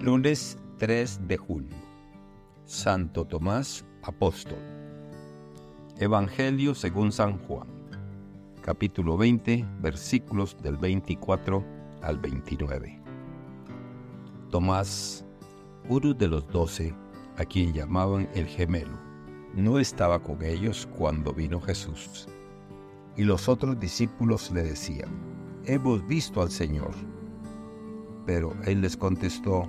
Lunes 3 de julio. Santo Tomás, apóstol. Evangelio según San Juan. Capítulo 20, versículos del 24 al 29. Tomás, uno de los doce, a quien llamaban el gemelo, no estaba con ellos cuando vino Jesús. Y los otros discípulos le decían, hemos visto al Señor. Pero él les contestó,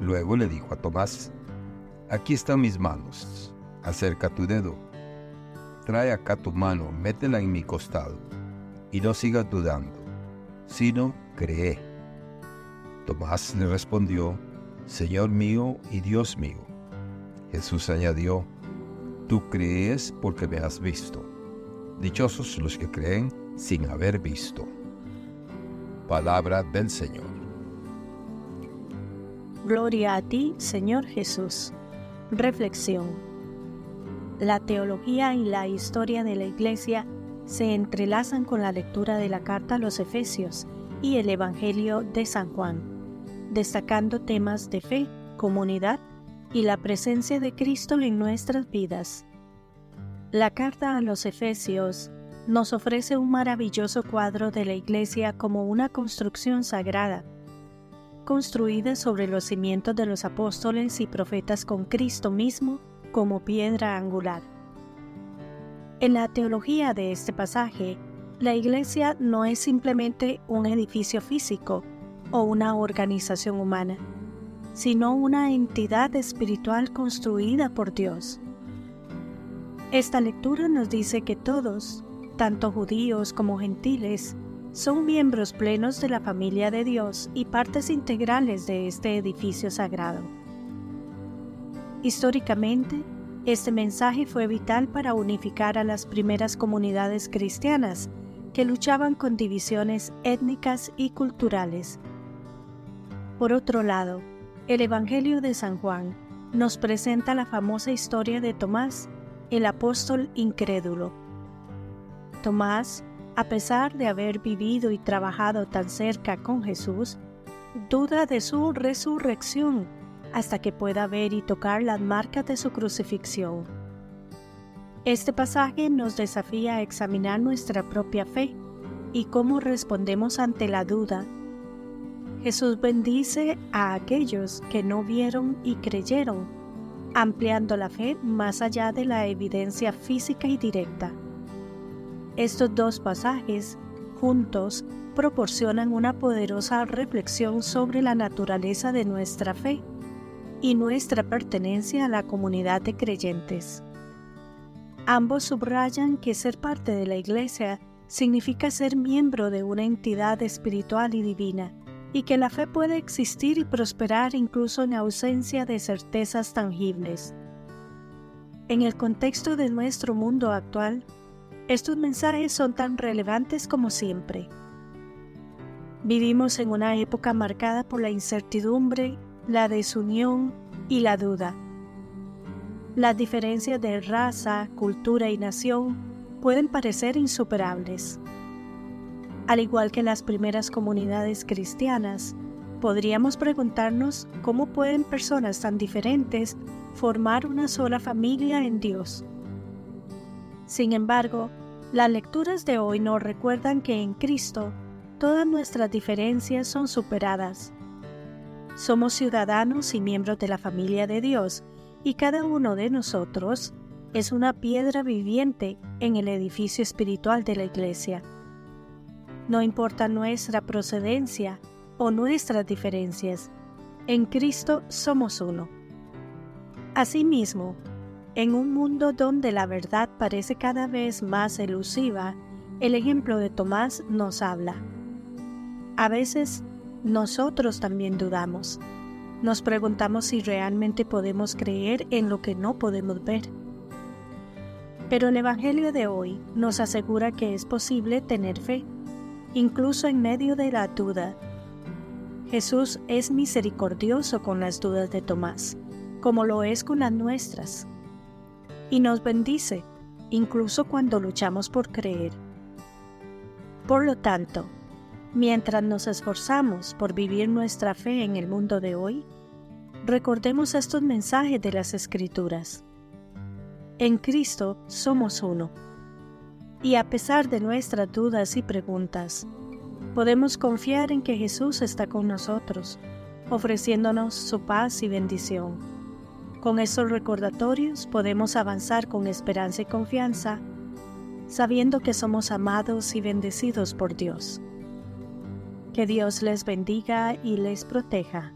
Luego le dijo a Tomás, Aquí están mis manos, acerca tu dedo, trae acá tu mano, métela en mi costado, y no sigas dudando, sino cree. Tomás le respondió, Señor mío y Dios mío. Jesús añadió, Tú crees porque me has visto. Dichosos los que creen sin haber visto. Palabra del Señor. Gloria a ti, Señor Jesús. Reflexión. La teología y la historia de la Iglesia se entrelazan con la lectura de la carta a los Efesios y el Evangelio de San Juan, destacando temas de fe, comunidad y la presencia de Cristo en nuestras vidas. La carta a los Efesios nos ofrece un maravilloso cuadro de la Iglesia como una construcción sagrada construida sobre los cimientos de los apóstoles y profetas con Cristo mismo como piedra angular. En la teología de este pasaje, la iglesia no es simplemente un edificio físico o una organización humana, sino una entidad espiritual construida por Dios. Esta lectura nos dice que todos, tanto judíos como gentiles, son miembros plenos de la familia de Dios y partes integrales de este edificio sagrado. Históricamente, este mensaje fue vital para unificar a las primeras comunidades cristianas que luchaban con divisiones étnicas y culturales. Por otro lado, el Evangelio de San Juan nos presenta la famosa historia de Tomás, el apóstol incrédulo. Tomás a pesar de haber vivido y trabajado tan cerca con Jesús, duda de su resurrección hasta que pueda ver y tocar las marcas de su crucifixión. Este pasaje nos desafía a examinar nuestra propia fe y cómo respondemos ante la duda. Jesús bendice a aquellos que no vieron y creyeron, ampliando la fe más allá de la evidencia física y directa. Estos dos pasajes juntos proporcionan una poderosa reflexión sobre la naturaleza de nuestra fe y nuestra pertenencia a la comunidad de creyentes. Ambos subrayan que ser parte de la Iglesia significa ser miembro de una entidad espiritual y divina, y que la fe puede existir y prosperar incluso en ausencia de certezas tangibles. En el contexto de nuestro mundo actual, estos mensajes son tan relevantes como siempre. Vivimos en una época marcada por la incertidumbre, la desunión y la duda. Las diferencias de raza, cultura y nación pueden parecer insuperables. Al igual que las primeras comunidades cristianas, podríamos preguntarnos cómo pueden personas tan diferentes formar una sola familia en Dios. Sin embargo, las lecturas de hoy nos recuerdan que en Cristo todas nuestras diferencias son superadas. Somos ciudadanos y miembros de la familia de Dios y cada uno de nosotros es una piedra viviente en el edificio espiritual de la Iglesia. No importa nuestra procedencia o nuestras diferencias, en Cristo somos uno. Asimismo, en un mundo donde la verdad parece cada vez más elusiva, el ejemplo de Tomás nos habla. A veces nosotros también dudamos. Nos preguntamos si realmente podemos creer en lo que no podemos ver. Pero el Evangelio de hoy nos asegura que es posible tener fe, incluso en medio de la duda. Jesús es misericordioso con las dudas de Tomás, como lo es con las nuestras, y nos bendice, incluso cuando luchamos por creer. Por lo tanto, mientras nos esforzamos por vivir nuestra fe en el mundo de hoy, recordemos estos mensajes de las Escrituras. En Cristo somos uno. Y a pesar de nuestras dudas y preguntas, podemos confiar en que Jesús está con nosotros, ofreciéndonos su paz y bendición. Con estos recordatorios podemos avanzar con esperanza y confianza sabiendo que somos amados y bendecidos por Dios. Que Dios les bendiga y les proteja.